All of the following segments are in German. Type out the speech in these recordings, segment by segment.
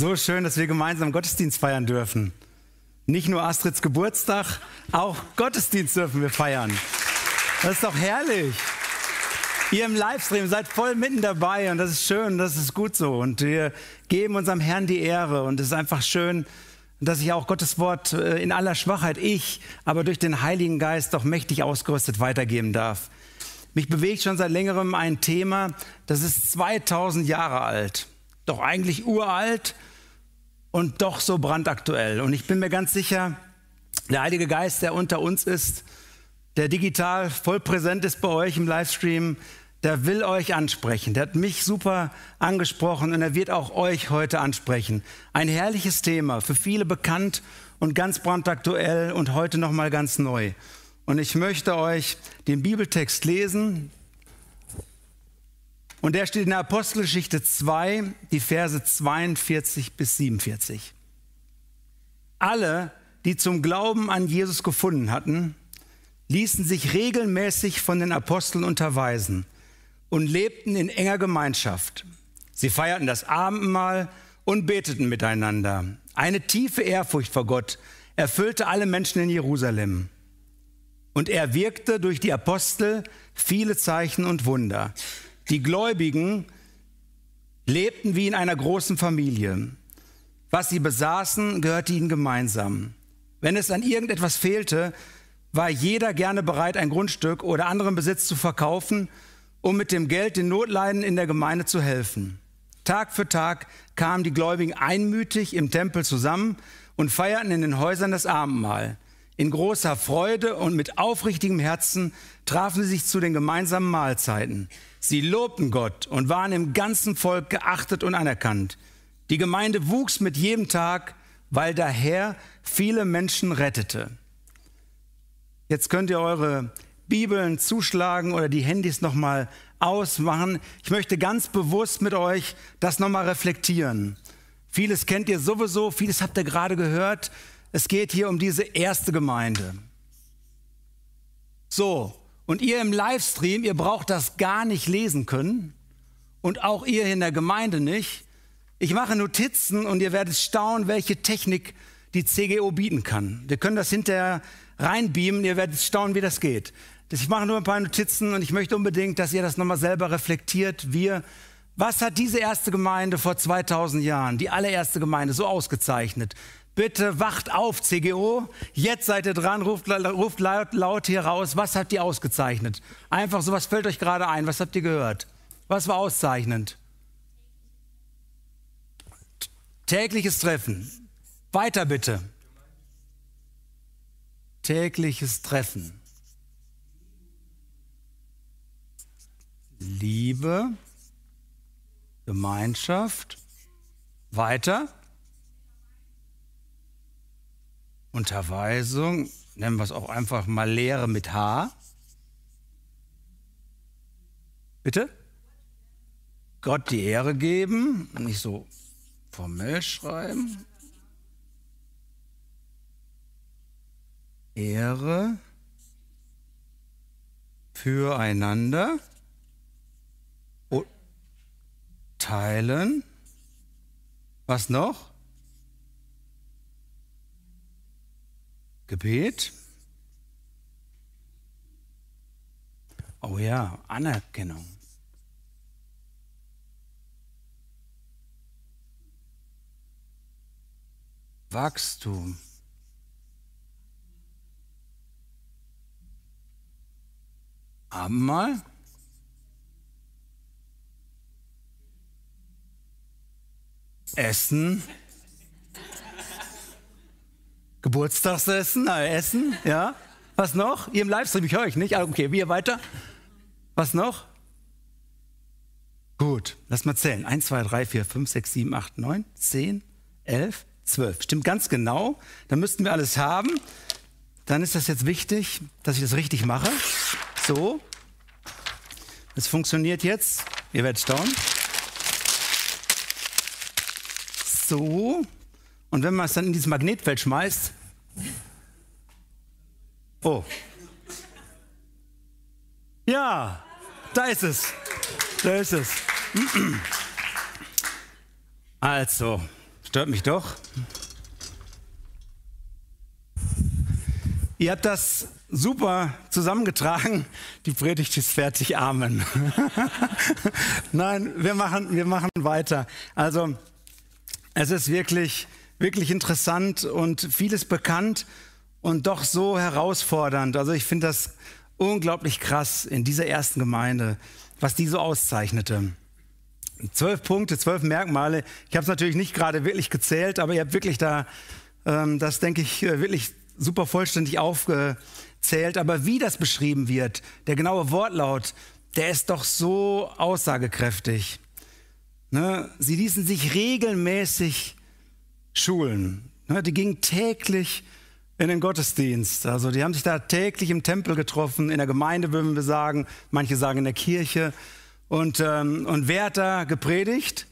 So schön, dass wir gemeinsam Gottesdienst feiern dürfen. Nicht nur Astrids Geburtstag, auch Gottesdienst dürfen wir feiern. Das ist doch herrlich. Ihr im Livestream seid voll mitten dabei und das ist schön, das ist gut so. Und wir geben unserem Herrn die Ehre und es ist einfach schön, dass ich auch Gottes Wort äh, in aller Schwachheit, ich, aber durch den Heiligen Geist doch mächtig ausgerüstet weitergeben darf. Mich bewegt schon seit längerem ein Thema, das ist 2000 Jahre alt, doch eigentlich uralt und doch so brandaktuell. Und ich bin mir ganz sicher, der Heilige Geist, der unter uns ist, der digital voll präsent ist bei euch im Livestream, der will euch ansprechen. Der hat mich super angesprochen und er wird auch euch heute ansprechen. Ein herrliches Thema, für viele bekannt und ganz brandaktuell und heute noch mal ganz neu. Und ich möchte euch den Bibeltext lesen. Und der steht in der Apostelgeschichte 2, die Verse 42 bis 47. Alle, die zum Glauben an Jesus gefunden hatten, ließen sich regelmäßig von den Aposteln unterweisen und lebten in enger Gemeinschaft. Sie feierten das Abendmahl und beteten miteinander. Eine tiefe Ehrfurcht vor Gott erfüllte alle Menschen in Jerusalem. Und er wirkte durch die Apostel viele Zeichen und Wunder. Die Gläubigen lebten wie in einer großen Familie. Was sie besaßen, gehörte ihnen gemeinsam. Wenn es an irgendetwas fehlte, war jeder gerne bereit, ein Grundstück oder anderen Besitz zu verkaufen, um mit dem Geld den Notleiden in der Gemeinde zu helfen. Tag für Tag kamen die Gläubigen einmütig im Tempel zusammen und feierten in den Häusern das Abendmahl. In großer Freude und mit aufrichtigem Herzen trafen sie sich zu den gemeinsamen Mahlzeiten. Sie lobten Gott und waren im ganzen Volk geachtet und anerkannt. Die Gemeinde wuchs mit jedem Tag, weil der Herr viele Menschen rettete. Jetzt könnt ihr eure Bibeln zuschlagen oder die Handys nochmal ausmachen. Ich möchte ganz bewusst mit euch das nochmal reflektieren. Vieles kennt ihr sowieso, vieles habt ihr gerade gehört. Es geht hier um diese erste Gemeinde. So, und ihr im Livestream, ihr braucht das gar nicht lesen können und auch ihr in der Gemeinde nicht. Ich mache Notizen und ihr werdet staunen, welche Technik die CGO bieten kann. Wir können das hinterher reinbeamen. Ihr werdet staunen, wie das geht. Ich mache nur ein paar Notizen und ich möchte unbedingt, dass ihr das nochmal selber reflektiert. Wir, was hat diese erste Gemeinde vor 2000 Jahren, die allererste Gemeinde, so ausgezeichnet? Bitte wacht auf, CGO. Jetzt seid ihr dran, ruft, ruft laut, laut hier raus. Was habt ihr ausgezeichnet? Einfach so, was fällt euch gerade ein? Was habt ihr gehört? Was war auszeichnend? Tägliches Treffen. Weiter bitte tägliches Treffen. Liebe, Gemeinschaft, weiter. Unterweisung, nennen wir es auch einfach mal Lehre mit H. Bitte? Gott die Ehre geben, nicht so formell schreiben. Ehre füreinander teilen. Was noch? Gebet. Oh ja, Anerkennung. Wachstum. Abendmahl. Essen. Geburtstagsessen, äh, Essen, ja. Was noch? Ihr im Livestream, ich höre euch nicht. Ah, okay, wir weiter. Was noch? Gut, lass mal zählen. 1, 2, 3, 4, 5, 6, 7, 8, 9, 10, 11, 12. Stimmt ganz genau. Dann müssten wir alles haben. Dann ist das jetzt wichtig, dass ich das richtig mache. So. Es funktioniert jetzt. Ihr werdet staunen. So. Und wenn man es dann in dieses Magnetfeld schmeißt. Oh. Ja, da ist es. Da ist es. Also, Stört mich doch. Ihr habt das super zusammengetragen. Die Predigt ist fertig. Amen. Nein, wir machen, wir machen weiter. Also, es ist wirklich, wirklich interessant und vieles bekannt und doch so herausfordernd. Also, ich finde das unglaublich krass in dieser ersten Gemeinde, was die so auszeichnete. Zwölf Punkte, zwölf Merkmale. Ich habe es natürlich nicht gerade wirklich gezählt, aber ihr habt wirklich da, ähm, das denke ich, äh, wirklich super vollständig aufgezählt. Aber wie das beschrieben wird, der genaue Wortlaut, der ist doch so aussagekräftig. Ne? Sie ließen sich regelmäßig schulen. Ne? Die gingen täglich in den Gottesdienst. Also die haben sich da täglich im Tempel getroffen, in der Gemeinde würden wir sagen, manche sagen in der Kirche. Und, ähm, und wer hat da gepredigt?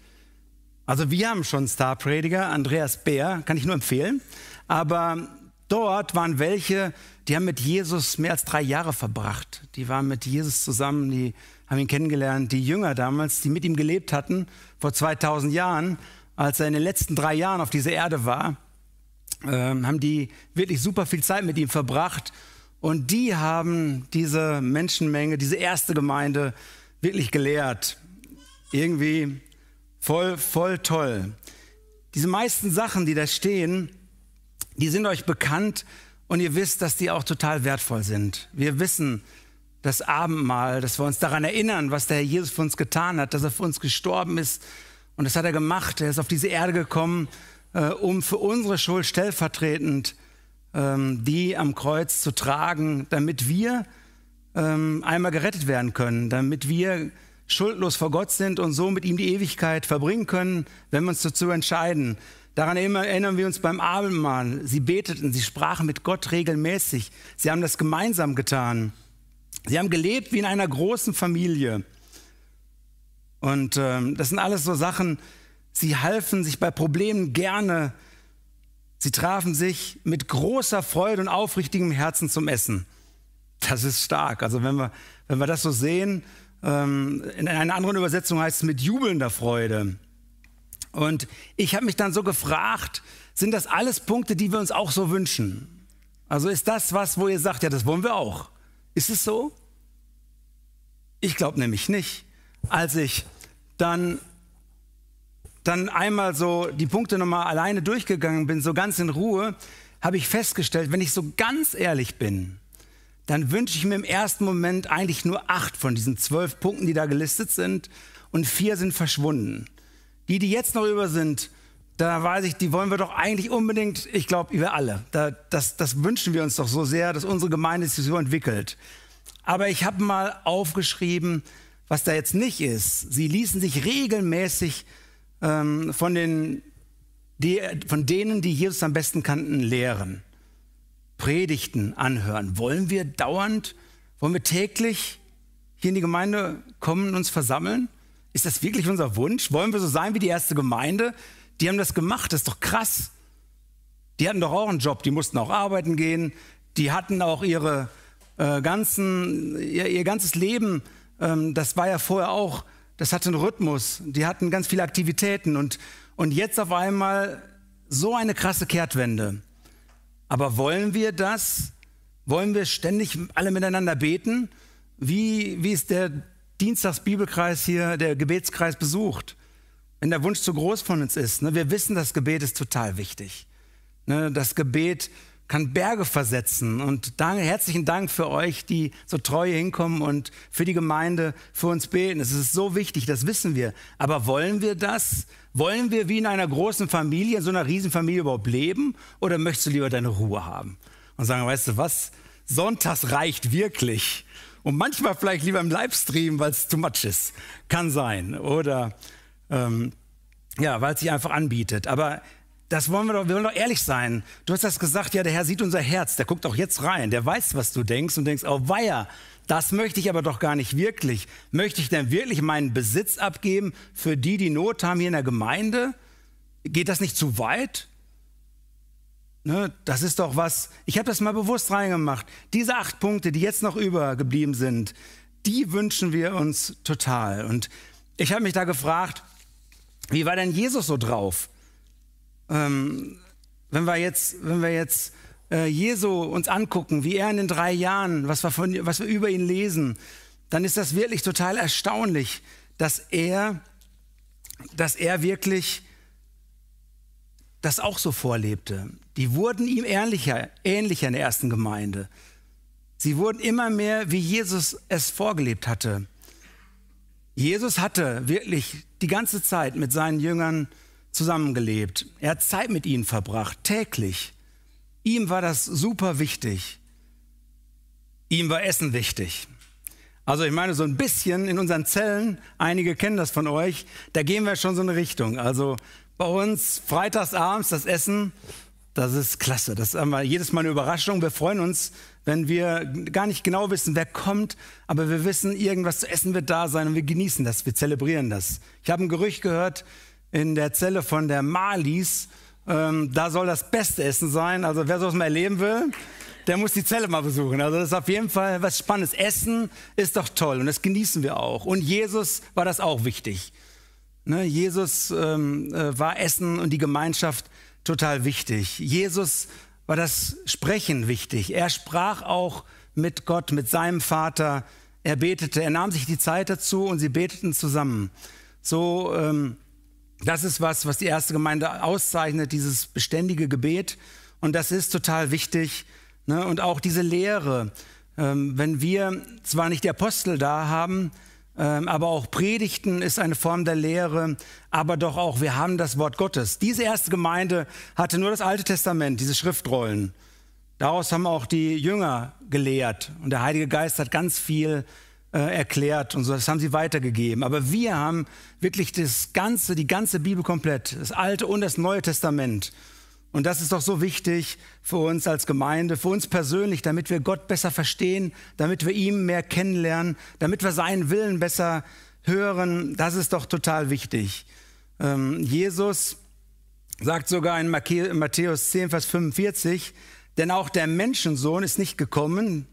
Also wir haben schon Starprediger, Andreas Bär, kann ich nur empfehlen. Aber dort waren welche, die haben mit Jesus mehr als drei Jahre verbracht. Die waren mit Jesus zusammen, die haben ihn kennengelernt. Die Jünger damals, die mit ihm gelebt hatten, vor 2000 Jahren, als er in den letzten drei Jahren auf dieser Erde war, ähm, haben die wirklich super viel Zeit mit ihm verbracht. Und die haben diese Menschenmenge, diese erste Gemeinde wirklich gelehrt. Irgendwie voll, voll toll. Diese meisten Sachen, die da stehen, die sind euch bekannt und ihr wisst, dass die auch total wertvoll sind. Wir wissen, das Abendmahl, dass wir uns daran erinnern, was der Herr Jesus für uns getan hat, dass er für uns gestorben ist. Und das hat er gemacht. Er ist auf diese Erde gekommen, äh, um für unsere Schuld stellvertretend ähm, die am Kreuz zu tragen, damit wir ähm, einmal gerettet werden können, damit wir schuldlos vor Gott sind und so mit ihm die Ewigkeit verbringen können, wenn wir uns dazu entscheiden. Daran erinnern wir uns beim Abendmahl. Sie beteten, sie sprachen mit Gott regelmäßig. Sie haben das gemeinsam getan. Sie haben gelebt wie in einer großen Familie. Und ähm, das sind alles so Sachen, sie halfen sich bei Problemen gerne. Sie trafen sich mit großer Freude und aufrichtigem Herzen zum Essen. Das ist stark. Also wenn wir, wenn wir das so sehen, ähm, in einer anderen Übersetzung heißt es mit jubelnder Freude. Und ich habe mich dann so gefragt, sind das alles Punkte, die wir uns auch so wünschen? Also ist das was, wo ihr sagt, ja, das wollen wir auch? Ist es so? Ich glaube nämlich nicht. Als ich dann, dann einmal so die Punkte nochmal alleine durchgegangen bin, so ganz in Ruhe, habe ich festgestellt, wenn ich so ganz ehrlich bin, dann wünsche ich mir im ersten Moment eigentlich nur acht von diesen zwölf Punkten, die da gelistet sind, und vier sind verschwunden. Die, die jetzt noch über sind, da weiß ich, die wollen wir doch eigentlich unbedingt, ich glaube, wir alle. Da, das, das wünschen wir uns doch so sehr, dass unsere Gemeinde sich so entwickelt. Aber ich habe mal aufgeschrieben, was da jetzt nicht ist. Sie ließen sich regelmäßig ähm, von, den, die, von denen, die Jesus am besten kannten, lehren. Predigten anhören. Wollen wir dauernd, wollen wir täglich hier in die Gemeinde kommen und uns versammeln? Ist das wirklich unser Wunsch? Wollen wir so sein wie die erste Gemeinde? Die haben das gemacht, das ist doch krass. Die hatten doch auch einen Job, die mussten auch arbeiten gehen, die hatten auch ihre äh, ganzen, ihr, ihr, ganzes Leben, ähm, das war ja vorher auch, das hatte einen Rhythmus, die hatten ganz viele Aktivitäten und, und jetzt auf einmal so eine krasse Kehrtwende. Aber wollen wir das? Wollen wir ständig alle miteinander beten? Wie, wie ist der Dienstagsbibelkreis hier, der Gebetskreis besucht? Wenn der Wunsch zu groß von uns ist. Ne? Wir wissen, das Gebet ist total wichtig. Ne? Das Gebet kann Berge versetzen. Und danke, herzlichen Dank für euch, die so treu hinkommen und für die Gemeinde für uns beten. Es ist so wichtig, das wissen wir. Aber wollen wir das? Wollen wir wie in einer großen Familie, in so einer Riesenfamilie überhaupt leben? Oder möchtest du lieber deine Ruhe haben? Und sagen, weißt du was? Sonntags reicht wirklich. Und manchmal vielleicht lieber im Livestream, weil es too much ist. Kann sein. Oder ähm, ja, weil es sich einfach anbietet. Aber das wollen wir doch, wir wollen doch ehrlich sein. Du hast das gesagt, ja, der Herr sieht unser Herz, der guckt auch jetzt rein, der weiß, was du denkst und denkst, oh weia, das möchte ich aber doch gar nicht wirklich. Möchte ich denn wirklich meinen Besitz abgeben für die, die Not haben hier in der Gemeinde? Geht das nicht zu weit? Ne, das ist doch was, ich habe das mal bewusst reingemacht. Diese acht Punkte, die jetzt noch übergeblieben sind, die wünschen wir uns total. Und ich habe mich da gefragt, wie war denn Jesus so drauf? Ähm, wenn wir jetzt, wenn wir jetzt äh, Jesu uns angucken, wie er in den drei Jahren, was wir, von, was wir über ihn lesen, dann ist das wirklich total erstaunlich, dass er, dass er wirklich das auch so vorlebte. Die wurden ihm ähnlicher, ähnlicher in der ersten Gemeinde. Sie wurden immer mehr, wie Jesus es vorgelebt hatte. Jesus hatte wirklich die ganze Zeit mit seinen Jüngern zusammengelebt. Er hat Zeit mit ihnen verbracht, täglich. Ihm war das super wichtig. Ihm war Essen wichtig. Also ich meine, so ein bisschen in unseren Zellen, einige kennen das von euch, da gehen wir schon so eine Richtung. Also bei uns freitagsabends das Essen, das ist klasse. Das haben wir jedes Mal eine Überraschung. Wir freuen uns, wenn wir gar nicht genau wissen, wer kommt, aber wir wissen, irgendwas zu essen wird da sein und wir genießen das, wir zelebrieren das. Ich habe ein Gerücht gehört in der Zelle von der Malis, ähm, da soll das beste Essen sein. Also wer sowas mal erleben will, der muss die Zelle mal besuchen. Also das ist auf jeden Fall was Spannendes. Essen ist doch toll und das genießen wir auch. Und Jesus war das auch wichtig. Ne, Jesus ähm, äh, war Essen und die Gemeinschaft total wichtig. Jesus war das Sprechen wichtig. Er sprach auch mit Gott, mit seinem Vater. Er betete, er nahm sich die Zeit dazu und sie beteten zusammen. So ähm, das ist was, was die erste Gemeinde auszeichnet, dieses beständige Gebet. Und das ist total wichtig. Ne? Und auch diese Lehre, ähm, wenn wir zwar nicht die Apostel da haben, ähm, aber auch Predigten ist eine Form der Lehre, aber doch auch, wir haben das Wort Gottes. Diese erste Gemeinde hatte nur das Alte Testament, diese Schriftrollen. Daraus haben auch die Jünger gelehrt. Und der Heilige Geist hat ganz viel äh, erklärt und so. Das haben sie weitergegeben. Aber wir haben wirklich das ganze, die ganze Bibel komplett, das Alte und das Neue Testament. Und das ist doch so wichtig für uns als Gemeinde, für uns persönlich, damit wir Gott besser verstehen, damit wir ihm mehr kennenlernen, damit wir seinen Willen besser hören. Das ist doch total wichtig. Ähm, Jesus sagt sogar in Matthäus 10, Vers 45, denn auch der Menschensohn ist nicht gekommen,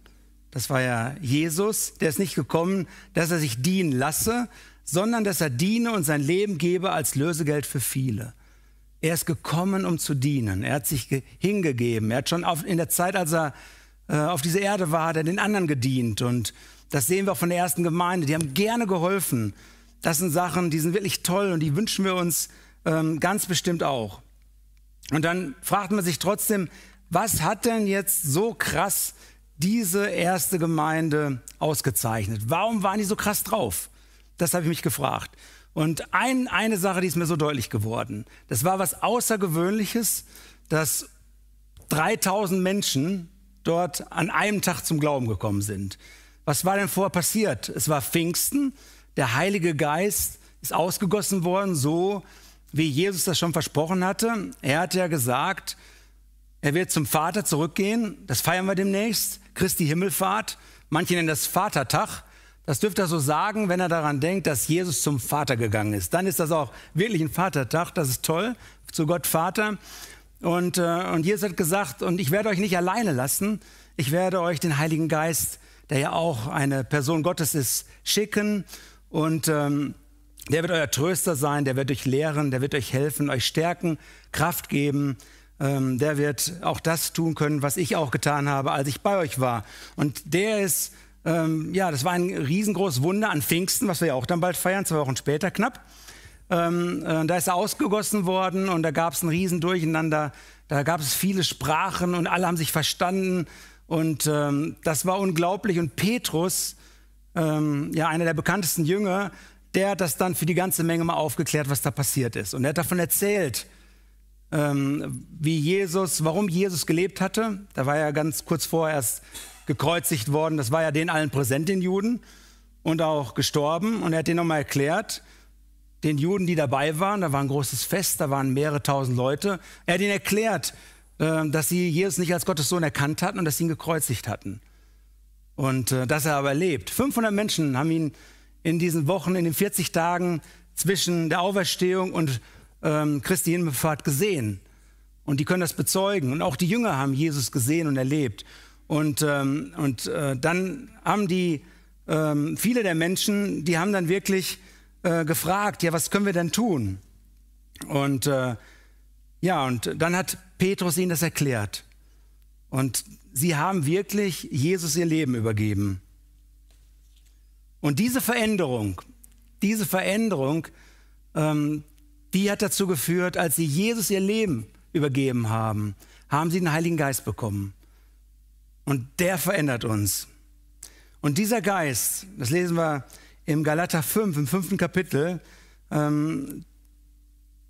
das war ja Jesus, der ist nicht gekommen, dass er sich dienen lasse, sondern dass er diene und sein Leben gebe als Lösegeld für viele. Er ist gekommen, um zu dienen. Er hat sich hingegeben. Er hat schon auf, in der Zeit, als er äh, auf dieser Erde war, hat er den anderen gedient. Und das sehen wir auch von der ersten Gemeinde. Die haben gerne geholfen. Das sind Sachen, die sind wirklich toll und die wünschen wir uns ähm, ganz bestimmt auch. Und dann fragt man sich trotzdem, was hat denn jetzt so krass diese erste Gemeinde ausgezeichnet? Warum waren die so krass drauf? Das habe ich mich gefragt. Und ein, eine Sache, die ist mir so deutlich geworden. Das war was Außergewöhnliches, dass 3000 Menschen dort an einem Tag zum Glauben gekommen sind. Was war denn vorher passiert? Es war Pfingsten, der Heilige Geist ist ausgegossen worden, so wie Jesus das schon versprochen hatte. Er hat ja gesagt, er wird zum Vater zurückgehen, das feiern wir demnächst. Christi Himmelfahrt. Manche nennen das Vatertag. Das dürfte er so sagen, wenn er daran denkt, dass Jesus zum Vater gegangen ist. Dann ist das auch wirklich ein Vatertag. Das ist toll, zu Gott Vater. Und, äh, und Jesus hat gesagt, und ich werde euch nicht alleine lassen. Ich werde euch den Heiligen Geist, der ja auch eine Person Gottes ist, schicken. Und ähm, der wird euer Tröster sein, der wird euch lehren, der wird euch helfen, euch stärken, Kraft geben ähm, der wird auch das tun können, was ich auch getan habe, als ich bei euch war. Und der ist, ähm, ja, das war ein riesengroßes Wunder an Pfingsten, was wir ja auch dann bald feiern, zwei Wochen später knapp. Ähm, äh, da ist er ausgegossen worden und da gab es ein Riesendurcheinander. Da gab es viele Sprachen und alle haben sich verstanden. Und ähm, das war unglaublich. Und Petrus, ähm, ja, einer der bekanntesten Jünger, der hat das dann für die ganze Menge mal aufgeklärt, was da passiert ist. Und er hat davon erzählt, ähm, wie Jesus, warum Jesus gelebt hatte. Da war er ganz kurz vorher erst gekreuzigt worden. Das war ja den allen präsent, den Juden, und auch gestorben. Und er hat den nochmal erklärt, den Juden, die dabei waren, da war ein großes Fest, da waren mehrere tausend Leute. Er hat ihnen erklärt, äh, dass sie Jesus nicht als Gottes Sohn erkannt hatten und dass sie ihn gekreuzigt hatten. Und äh, dass er aber lebt. 500 Menschen haben ihn in diesen Wochen, in den 40 Tagen zwischen der Auferstehung und ähm, Christi Himmelfahrt gesehen. Und die können das bezeugen. Und auch die Jünger haben Jesus gesehen und erlebt. Und, ähm, und äh, dann haben die, ähm, viele der Menschen, die haben dann wirklich äh, gefragt, ja, was können wir denn tun? Und äh, Ja, und dann hat Petrus ihnen das erklärt. Und sie haben wirklich Jesus ihr Leben übergeben. Und diese Veränderung, diese Veränderung, ähm, die hat dazu geführt, als sie Jesus ihr Leben übergeben haben, haben sie den Heiligen Geist bekommen. Und der verändert uns. Und dieser Geist, das lesen wir im Galater 5, im fünften Kapitel, ähm,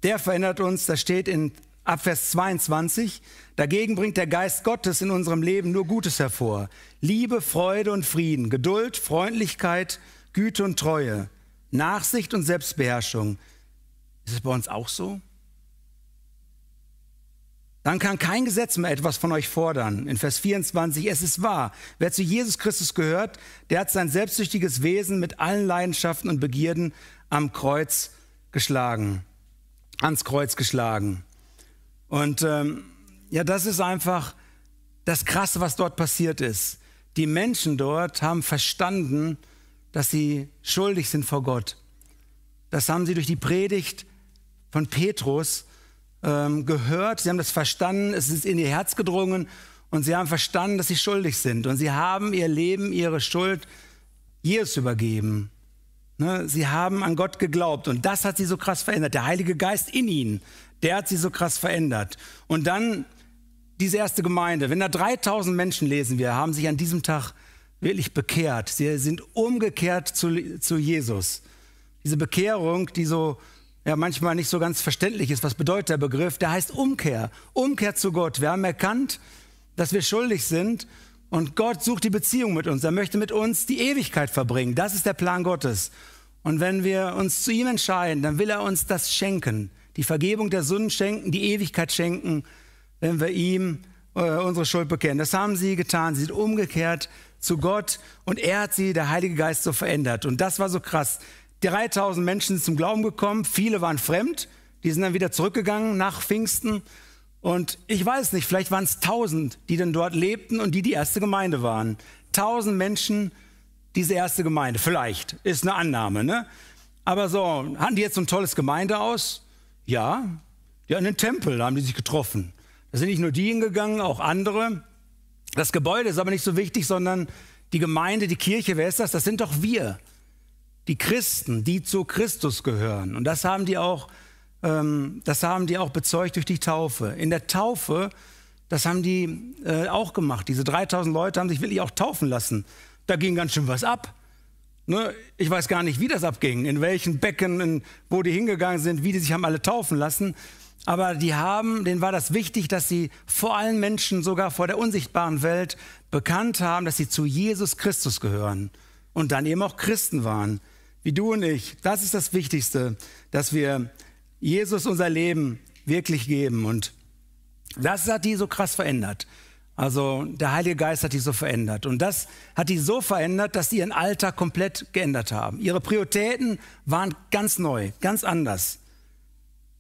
der verändert uns, das steht in Abvers 22, dagegen bringt der Geist Gottes in unserem Leben nur Gutes hervor. Liebe, Freude und Frieden, Geduld, Freundlichkeit, Güte und Treue, Nachsicht und Selbstbeherrschung. Ist es bei uns auch so? Dann kann kein Gesetz mehr etwas von euch fordern. In Vers 24, es ist wahr, wer zu Jesus Christus gehört, der hat sein selbstsüchtiges Wesen mit allen Leidenschaften und Begierden am Kreuz geschlagen, ans Kreuz geschlagen. Und ähm, ja, das ist einfach das Krasse, was dort passiert ist. Die Menschen dort haben verstanden, dass sie schuldig sind vor Gott. Das haben sie durch die Predigt von Petrus ähm, gehört, sie haben das verstanden, es ist in ihr Herz gedrungen und sie haben verstanden, dass sie schuldig sind. Und sie haben ihr Leben, ihre Schuld Jesus übergeben. Ne? Sie haben an Gott geglaubt und das hat sie so krass verändert. Der Heilige Geist in ihnen, der hat sie so krass verändert. Und dann diese erste Gemeinde, wenn da 3000 Menschen lesen wir, haben sich an diesem Tag wirklich bekehrt. Sie sind umgekehrt zu, zu Jesus. Diese Bekehrung, die so ja manchmal nicht so ganz verständlich ist. Was bedeutet der Begriff? Der heißt Umkehr. Umkehr zu Gott. Wir haben erkannt, dass wir schuldig sind und Gott sucht die Beziehung mit uns. Er möchte mit uns die Ewigkeit verbringen. Das ist der Plan Gottes. Und wenn wir uns zu ihm entscheiden, dann will er uns das schenken. Die Vergebung der Sünden schenken, die Ewigkeit schenken, wenn wir ihm äh, unsere Schuld bekennen. Das haben sie getan. Sie sind umgekehrt zu Gott und er hat sie, der Heilige Geist, so verändert. Und das war so krass. 3000 Menschen sind zum Glauben gekommen, viele waren fremd, die sind dann wieder zurückgegangen nach Pfingsten. Und ich weiß nicht, vielleicht waren es 1000, die dann dort lebten und die die erste Gemeinde waren. 1000 Menschen, diese erste Gemeinde, vielleicht, ist eine Annahme. Ne? Aber so, hatten die jetzt so ein tolles Gemeinde aus? Ja, ja, in den Tempel haben die sich getroffen. Da sind nicht nur die hingegangen, auch andere. Das Gebäude ist aber nicht so wichtig, sondern die Gemeinde, die Kirche, wer ist das? Das sind doch wir die Christen, die zu Christus gehören. Und das haben die auch, ähm, das haben die auch bezeugt durch die Taufe. In der Taufe, das haben die äh, auch gemacht. Diese 3000 Leute haben sich wirklich auch taufen lassen. Da ging ganz schön was ab. Ne? Ich weiß gar nicht, wie das abging, in welchen Becken, in, wo die hingegangen sind, wie die sich haben alle taufen lassen. Aber die haben, denen war das wichtig, dass sie vor allen Menschen, sogar vor der unsichtbaren Welt, bekannt haben, dass sie zu Jesus Christus gehören und dann eben auch Christen waren wie du und ich. Das ist das Wichtigste, dass wir Jesus unser Leben wirklich geben. Und das hat die so krass verändert. Also der Heilige Geist hat die so verändert. Und das hat die so verändert, dass sie ihren Alltag komplett geändert haben. Ihre Prioritäten waren ganz neu, ganz anders.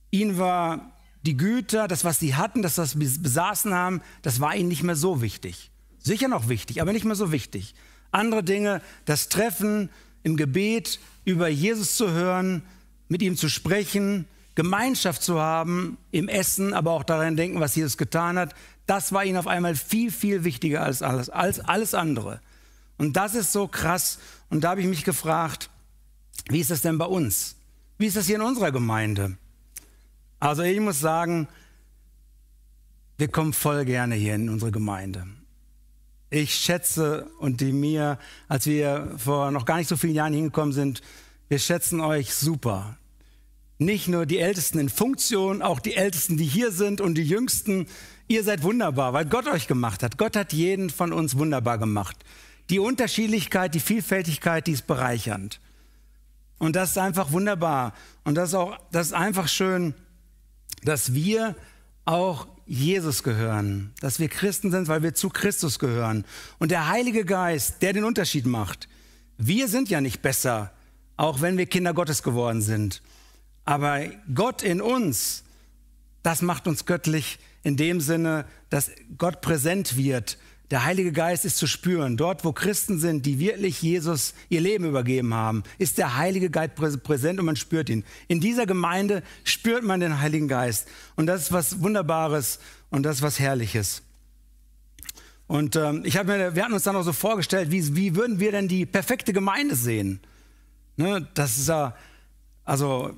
Ihnen war die Güter, das, was sie hatten, das, was sie besaßen haben, das war ihnen nicht mehr so wichtig. Sicher noch wichtig, aber nicht mehr so wichtig. Andere Dinge, das Treffen im Gebet, über Jesus zu hören, mit ihm zu sprechen, Gemeinschaft zu haben im Essen, aber auch daran denken, was Jesus getan hat, das war ihnen auf einmal viel, viel wichtiger als alles, als alles andere. Und das ist so krass. Und da habe ich mich gefragt, wie ist das denn bei uns? Wie ist das hier in unserer Gemeinde? Also ich muss sagen, wir kommen voll gerne hier in unsere Gemeinde. Ich schätze und die mir, als wir vor noch gar nicht so vielen Jahren hingekommen sind, wir schätzen euch super. Nicht nur die Ältesten in Funktion, auch die Ältesten, die hier sind und die Jüngsten. Ihr seid wunderbar, weil Gott euch gemacht hat. Gott hat jeden von uns wunderbar gemacht. Die Unterschiedlichkeit, die Vielfältigkeit, die ist bereichernd. Und das ist einfach wunderbar. Und das ist auch, das ist einfach schön, dass wir auch Jesus gehören, dass wir Christen sind, weil wir zu Christus gehören. Und der Heilige Geist, der den Unterschied macht. Wir sind ja nicht besser, auch wenn wir Kinder Gottes geworden sind. Aber Gott in uns, das macht uns göttlich in dem Sinne, dass Gott präsent wird Der Heilige Geist ist zu spüren. Dort, wo Christen sind, die wirklich Jesus ihr Leben übergeben haben, ist der Heilige Geist präsent und man spürt ihn. In dieser Gemeinde spürt man den Heiligen Geist. Und das ist was Wunderbares und das ist was Herrliches. Und ähm, ich hab mir, wir hatten uns dann auch so vorgestellt, wie, wie würden wir denn die perfekte Gemeinde sehen? Ne, das ist ja, also,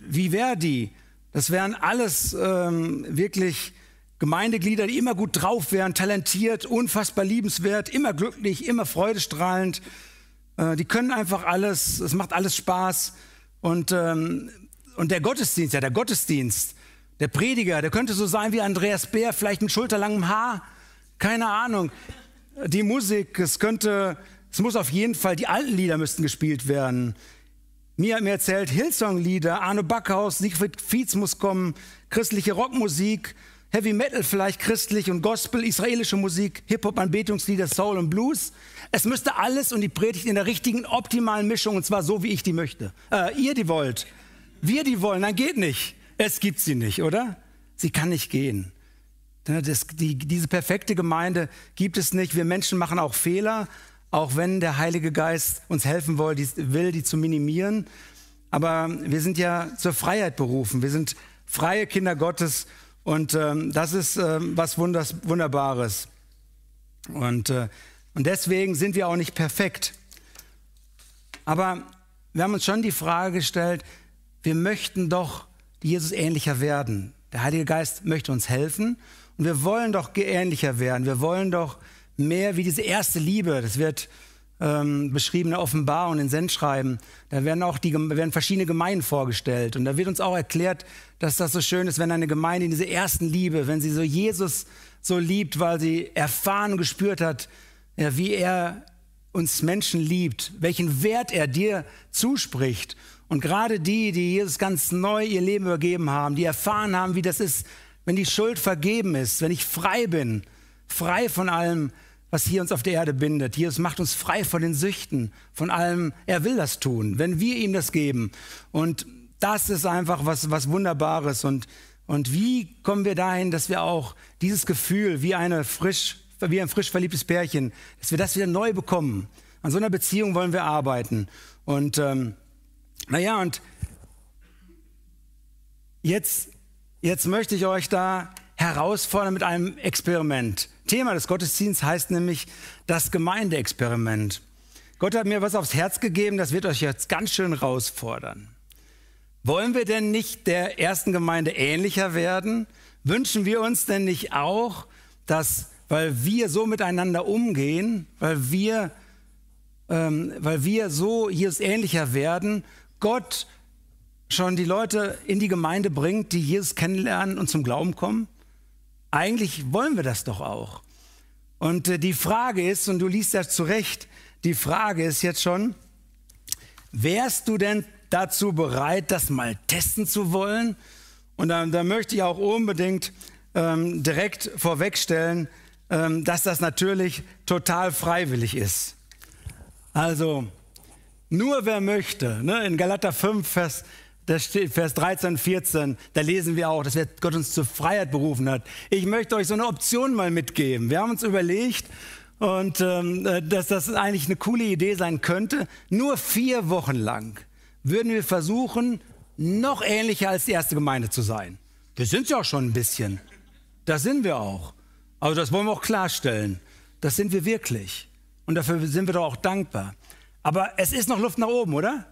wie wäre die? Das wären alles ähm, wirklich Gemeindeglieder, die immer gut drauf wären, talentiert, unfassbar liebenswert, immer glücklich, immer freudestrahlend. Äh, die können einfach alles, es macht alles Spaß. Und, ähm, und der Gottesdienst, ja, der Gottesdienst, der Prediger, der könnte so sein wie Andreas Bär, vielleicht mit schulterlangem Haar, keine Ahnung. Die Musik, es könnte, es muss auf jeden Fall, die alten Lieder müssten gespielt werden. Mir hat mir erzählt, Hillsong-Lieder, Arno Backhaus, Siegfried Fietz muss kommen, christliche Rockmusik, Heavy Metal vielleicht christlich und Gospel, israelische Musik, Hip-Hop, Anbetungslieder, Soul und Blues. Es müsste alles und die Predigt in der richtigen, optimalen Mischung und zwar so, wie ich die möchte. Äh, ihr die wollt. Wir die wollen, dann geht nicht. Es gibt sie nicht, oder? Sie kann nicht gehen. Das, die, diese perfekte Gemeinde gibt es nicht. Wir Menschen machen auch Fehler, auch wenn der Heilige Geist uns helfen will, die, will, die zu minimieren. Aber wir sind ja zur Freiheit berufen. Wir sind freie Kinder Gottes und ähm, das ist ähm, was Wunders, Wunderbares. Und, äh, und deswegen sind wir auch nicht perfekt. Aber wir haben uns schon die Frage gestellt, wir möchten doch Jesus ähnlicher werden. Der Heilige Geist möchte uns helfen und wir wollen doch ähnlicher werden. Wir wollen doch mehr wie diese erste Liebe. Das wird ähm, beschriebene Offenbarung in Sendschreiben. Da werden auch die, werden verschiedene Gemeinden vorgestellt. Und da wird uns auch erklärt, dass das so schön ist, wenn eine Gemeinde in dieser ersten Liebe, wenn sie so Jesus so liebt, weil sie erfahren und gespürt hat, ja, wie er uns Menschen liebt, welchen Wert er dir zuspricht. Und gerade die, die Jesus ganz neu ihr Leben übergeben haben, die erfahren haben, wie das ist, wenn die Schuld vergeben ist, wenn ich frei bin, frei von allem, was hier uns auf der Erde bindet. Jesus macht uns frei von den Süchten, von allem. Er will das tun, wenn wir ihm das geben. Und das ist einfach was, was Wunderbares. Und, und wie kommen wir dahin, dass wir auch dieses Gefühl wie, eine frisch, wie ein frisch verliebtes Pärchen, dass wir das wieder neu bekommen. An so einer Beziehung wollen wir arbeiten. Und ähm, naja, und jetzt, jetzt möchte ich euch da herausfordern mit einem Experiment. Thema des Gottesdienstes heißt nämlich das Gemeindeexperiment. Gott hat mir was aufs Herz gegeben, das wird euch jetzt ganz schön herausfordern. Wollen wir denn nicht der ersten Gemeinde ähnlicher werden? Wünschen wir uns denn nicht auch, dass, weil wir so miteinander umgehen, weil wir, ähm, weil wir so Jesus ähnlicher werden, Gott schon die Leute in die Gemeinde bringt, die Jesus kennenlernen und zum Glauben kommen? Eigentlich wollen wir das doch auch. Und äh, die Frage ist, und du liest das zu Recht, die Frage ist jetzt schon, wärst du denn dazu bereit, das mal testen zu wollen? Und da, da möchte ich auch unbedingt ähm, direkt vorwegstellen, ähm, dass das natürlich total freiwillig ist. Also, nur wer möchte, ne, in Galater 5, Vers das steht Vers 13, 14, da lesen wir auch, dass Gott uns zur Freiheit berufen hat. Ich möchte euch so eine Option mal mitgeben. Wir haben uns überlegt, und ähm, äh, dass das eigentlich eine coole Idee sein könnte. Nur vier Wochen lang würden wir versuchen, noch ähnlicher als die erste Gemeinde zu sein. Wir sind ja auch schon ein bisschen. Das sind wir auch. Aber das wollen wir auch klarstellen. Das sind wir wirklich. Und dafür sind wir doch auch dankbar. Aber es ist noch Luft nach oben, oder?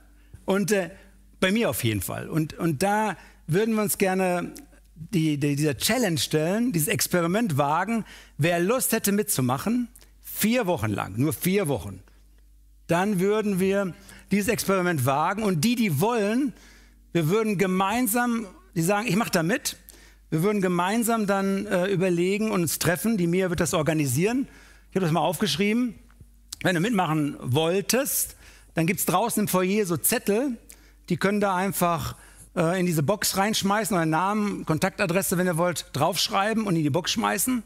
Und äh, bei mir auf jeden Fall. Und, und da würden wir uns gerne die, die, dieser Challenge stellen, dieses Experiment wagen. Wer Lust hätte mitzumachen, vier Wochen lang, nur vier Wochen, dann würden wir dieses Experiment wagen. Und die, die wollen, wir würden gemeinsam, die sagen, ich mache da mit, wir würden gemeinsam dann äh, überlegen und uns treffen. Die Mia wird das organisieren. Ich habe das mal aufgeschrieben. Wenn du mitmachen wolltest, dann gibt es draußen im Foyer so Zettel, die können da einfach äh, in diese Box reinschmeißen, euren Namen, Kontaktadresse, wenn ihr wollt, draufschreiben und in die Box schmeißen.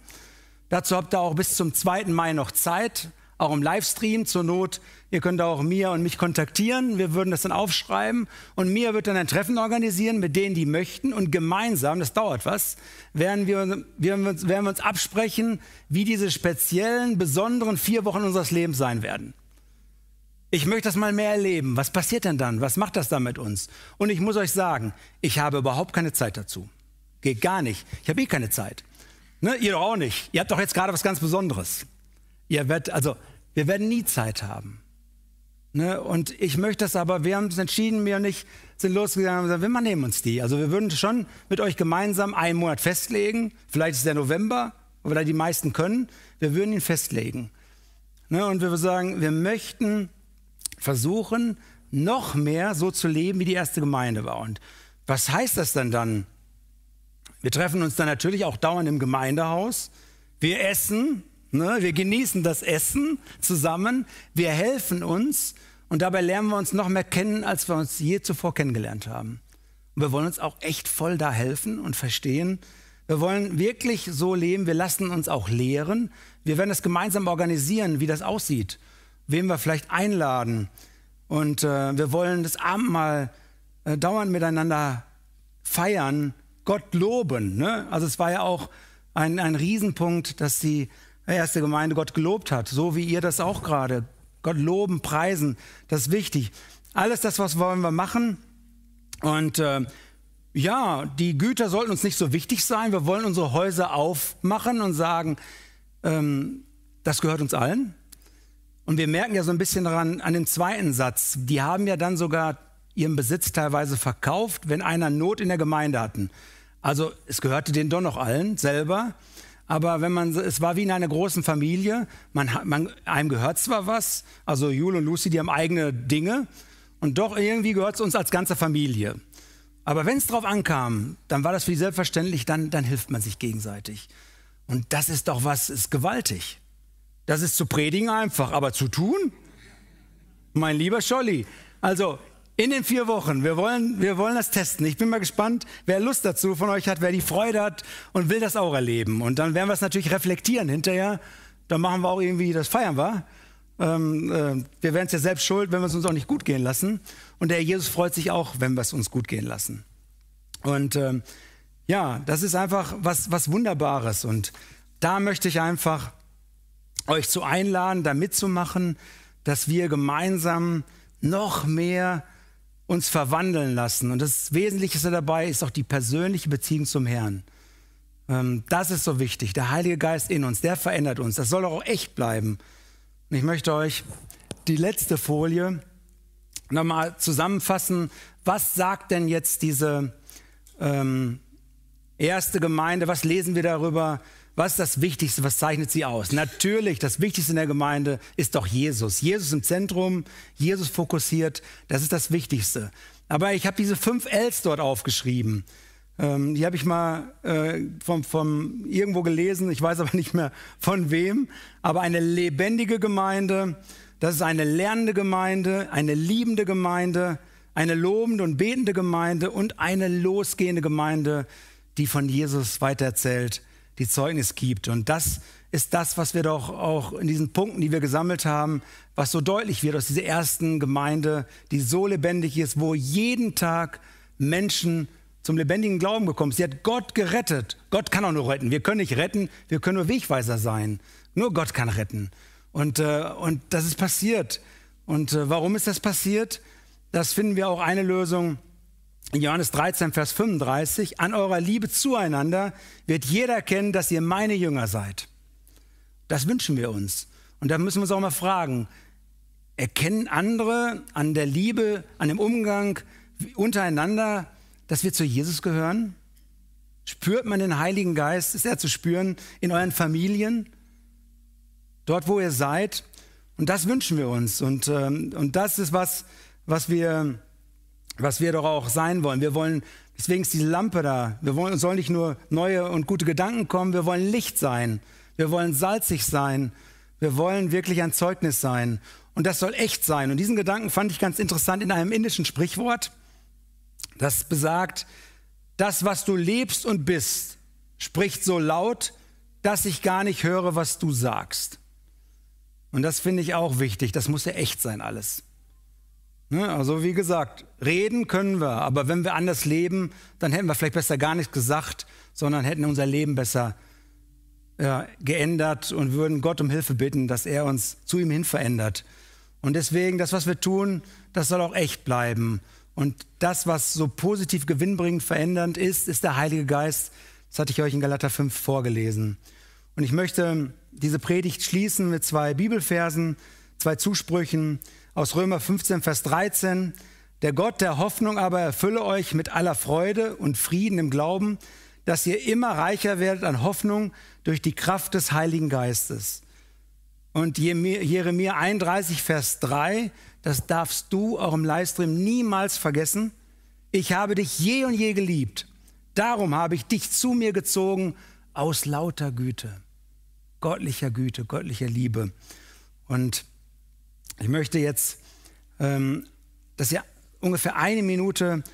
Dazu habt ihr auch bis zum 2. Mai noch Zeit. auch im Livestream zur Not. Ihr könnt auch Mia und mich kontaktieren. Wir würden das dann aufschreiben und Mia wird dann ein Treffen organisieren mit denen, die möchten und gemeinsam, das dauert was, werden wir, wir, werden wir uns absprechen, wie diese speziellen, besonderen vier Wochen unseres Lebens sein werden. Ich möchte das mal mehr erleben. Was passiert denn dann? Was macht das dann mit uns? Und ich muss euch sagen, ich habe überhaupt keine Zeit dazu. Geht gar nicht. Ich habe eh keine Zeit. Ne? Ihr doch auch nicht. Ihr habt doch jetzt gerade was ganz Besonderes. Ihr werdet, also, wir werden nie Zeit haben. Ne? Und ich möchte das aber, wir haben uns entschieden, wir nicht sind losgegangen und gesagt, wir nehmen uns die. Also wir würden schon mit euch gemeinsam einen Monat festlegen. Vielleicht ist der November, oder die meisten können. Wir würden ihn festlegen. Ne? Und wir würden sagen, wir möchten versuchen, noch mehr so zu leben, wie die erste Gemeinde war. Und was heißt das denn dann? Wir treffen uns dann natürlich auch dauernd im Gemeindehaus. Wir essen, ne? wir genießen das Essen zusammen. Wir helfen uns und dabei lernen wir uns noch mehr kennen, als wir uns je zuvor kennengelernt haben. Und wir wollen uns auch echt voll da helfen und verstehen. Wir wollen wirklich so leben. Wir lassen uns auch lehren. Wir werden das gemeinsam organisieren, wie das aussieht. Wem wir vielleicht einladen. Und äh, wir wollen das Abendmahl äh, dauernd miteinander feiern Gott loben. Ne? Also es war ja auch ein, ein Riesenpunkt, dass die erste Gemeinde Gott gelobt hat, so wie ihr das auch gerade. Gott loben, preisen, das ist wichtig. Alles das, was wollen wir machen. Und äh, ja, die Güter sollten uns nicht so wichtig sein. Wir wollen unsere Häuser aufmachen und sagen, ähm, das gehört uns allen. Und wir merken ja so ein bisschen daran an dem zweiten Satz. Die haben ja dann sogar ihren Besitz teilweise verkauft, wenn einer Not in der Gemeinde hatten. Also es gehörte denen doch noch allen selber. Aber wenn man, es war wie in einer großen Familie. Man, man, einem gehört zwar was, also Jule und Lucy, die haben eigene Dinge. Und doch irgendwie gehört es uns als ganze Familie. Aber wenn es drauf ankam, dann war das für die selbstverständlich, dann, dann hilft man sich gegenseitig. Und das ist doch was, ist gewaltig. Das ist zu predigen einfach, aber zu tun? Mein lieber Scholli, also in den vier Wochen. Wir wollen, wir wollen das testen. Ich bin mal gespannt, wer Lust dazu von euch hat, wer die Freude hat und will das auch erleben. Und dann werden wir es natürlich reflektieren hinterher. Dann machen wir auch irgendwie, das feiern wir. Ähm, äh, wir werden es ja selbst schuld, wenn wir es uns auch nicht gut gehen lassen. Und der Jesus freut sich auch, wenn wir es uns gut gehen lassen. Und ähm, ja, das ist einfach was, was Wunderbares. Und da möchte ich einfach euch zu einladen, da mitzumachen, dass wir gemeinsam noch mehr uns verwandeln lassen. Und das Wesentlichste dabei ist auch die persönliche Beziehung zum Herrn. Ähm, das ist so wichtig. Der Heilige Geist in uns, der verändert uns. Das soll auch echt bleiben. Und ich möchte euch die letzte Folie nochmal zusammenfassen. Was sagt denn jetzt diese ähm, erste Gemeinde? Was lesen wir darüber? Was ist das Wichtigste? Was zeichnet sie aus? Natürlich, das Wichtigste in der Gemeinde ist doch Jesus. Jesus im Zentrum, Jesus fokussiert, das ist das Wichtigste. Aber ich habe diese fünf Ls dort aufgeschrieben. Ähm, die habe ich mal äh, vom, vom irgendwo gelesen, ich weiß aber nicht mehr von wem. Aber eine lebendige Gemeinde, das ist eine lernende Gemeinde, eine liebende Gemeinde, eine lobende und betende Gemeinde und eine losgehende Gemeinde, die von Jesus weitererzählt die Zeugnis gibt. Und das ist das, was wir doch auch in diesen Punkten, die wir gesammelt haben, was so deutlich wird aus dieser ersten Gemeinde, die so lebendig ist, wo jeden Tag Menschen zum lebendigen Glauben gekommen sind. Sie hat Gott gerettet. Gott kann auch nur retten. Wir können nicht retten, wir können nur Wegweiser sein. Nur Gott kann retten. Und, äh, und das ist passiert. Und äh, warum ist das passiert? Das finden wir auch eine Lösung in Johannes 13, Vers 35, an eurer Liebe zueinander wird jeder erkennen, dass ihr meine Jünger seid. Das wünschen wir uns. Und da müssen wir uns auch mal fragen, erkennen andere an der Liebe, an dem Umgang untereinander, dass wir zu Jesus gehören? Spürt man den Heiligen Geist? Ist er zu spüren in euren Familien? Dort, wo ihr seid? Und das wünschen wir uns. Und, ähm, und das ist was, was wir was wir doch auch sein wollen. Wir wollen, deswegen ist diese Lampe da. Wir wollen, sollen nicht nur neue und gute Gedanken kommen, wir wollen Licht sein. Wir wollen salzig sein. Wir wollen wirklich ein Zeugnis sein. Und das soll echt sein. Und diesen Gedanken fand ich ganz interessant in einem indischen Sprichwort, das besagt, das, was du lebst und bist, spricht so laut, dass ich gar nicht höre, was du sagst. Und das finde ich auch wichtig. Das muss ja echt sein alles. Ne? Also wie gesagt, reden können wir, aber wenn wir anders leben, dann hätten wir vielleicht besser gar nichts gesagt, sondern hätten unser Leben besser ja, geändert und würden Gott um Hilfe bitten, dass er uns zu ihm hin verändert. Und deswegen, das, was wir tun, das soll auch echt bleiben. Und das, was so positiv gewinnbringend verändernd ist, ist der Heilige Geist. Das hatte ich euch in Galater 5 vorgelesen. Und ich möchte diese Predigt schließen mit zwei Bibelversen, zwei Zusprüchen aus Römer 15, Vers 13. Der Gott der Hoffnung aber erfülle euch mit aller Freude und Frieden im Glauben, dass ihr immer reicher werdet an Hoffnung durch die Kraft des Heiligen Geistes. Und Jeremia 31, Vers 3, das darfst du auch im Livestream niemals vergessen. Ich habe dich je und je geliebt. Darum habe ich dich zu mir gezogen aus lauter Güte, göttlicher Güte, göttlicher Liebe. Und ich möchte jetzt, ähm, dass ihr ungefähr eine Minute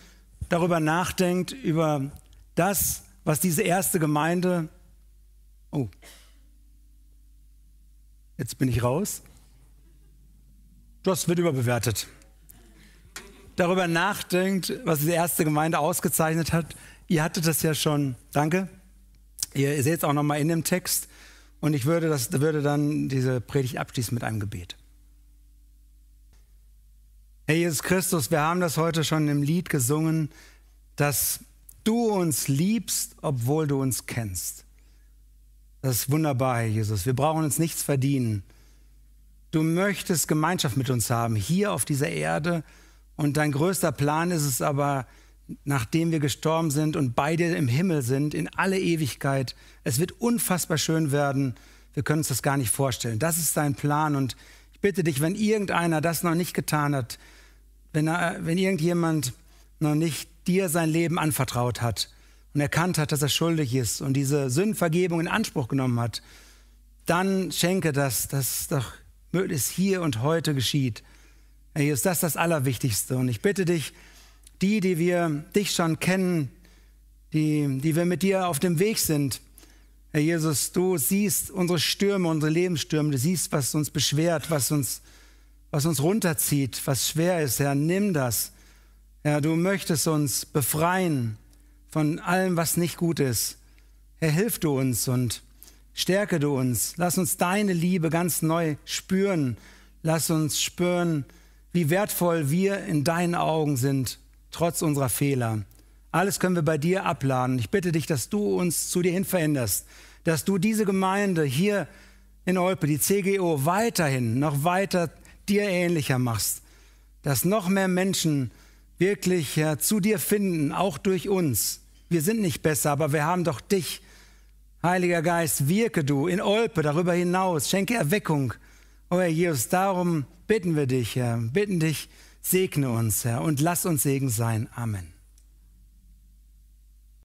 darüber nachdenkt, über das, was diese erste Gemeinde, oh, jetzt bin ich raus, das wird überbewertet. Darüber nachdenkt, was diese erste Gemeinde ausgezeichnet hat. Ihr hattet das ja schon, danke. Ihr, seht es auch nochmal in dem Text. Und ich würde, das, würde dann diese Predigt abschließen mit einem Gebet. Herr Jesus Christus, wir haben das heute schon im Lied gesungen, dass du uns liebst, obwohl du uns kennst. Das ist wunderbar, Herr Jesus. Wir brauchen uns nichts verdienen. Du möchtest Gemeinschaft mit uns haben, hier auf dieser Erde. Und dein größter Plan ist es aber, nachdem wir gestorben sind und beide im Himmel sind, in alle Ewigkeit. Es wird unfassbar schön werden. Wir können uns das gar nicht vorstellen. Das ist dein Plan. Und ich bitte dich, wenn irgendeiner das noch nicht getan hat, wenn, er, wenn irgendjemand noch nicht dir sein Leben anvertraut hat und erkannt hat, dass er schuldig ist und diese Sündenvergebung in Anspruch genommen hat, dann schenke das, dass doch möglichst hier und heute geschieht. Herr Jesus, das ist das Allerwichtigste. Und ich bitte dich, die, die wir dich schon kennen, die, die wir mit dir auf dem Weg sind, Herr Jesus, du siehst unsere Stürme, unsere Lebensstürme, du siehst, was uns beschwert, was uns was uns runterzieht, was schwer ist, Herr, nimm das. Herr, du möchtest uns befreien von allem, was nicht gut ist. Herr, hilf du uns und stärke du uns. Lass uns deine Liebe ganz neu spüren. Lass uns spüren, wie wertvoll wir in deinen Augen sind, trotz unserer Fehler. Alles können wir bei dir abladen. Ich bitte dich, dass du uns zu dir hin veränderst, dass du diese Gemeinde hier in Olpe, die CGO, weiterhin noch weiter dir ähnlicher machst, dass noch mehr Menschen wirklich ja, zu dir finden, auch durch uns. Wir sind nicht besser, aber wir haben doch dich. Heiliger Geist, wirke du in Olpe darüber hinaus, schenke Erweckung. Oh Herr Jesus, darum bitten wir dich, Herr, bitten dich, segne uns, Herr, und lass uns Segen sein. Amen.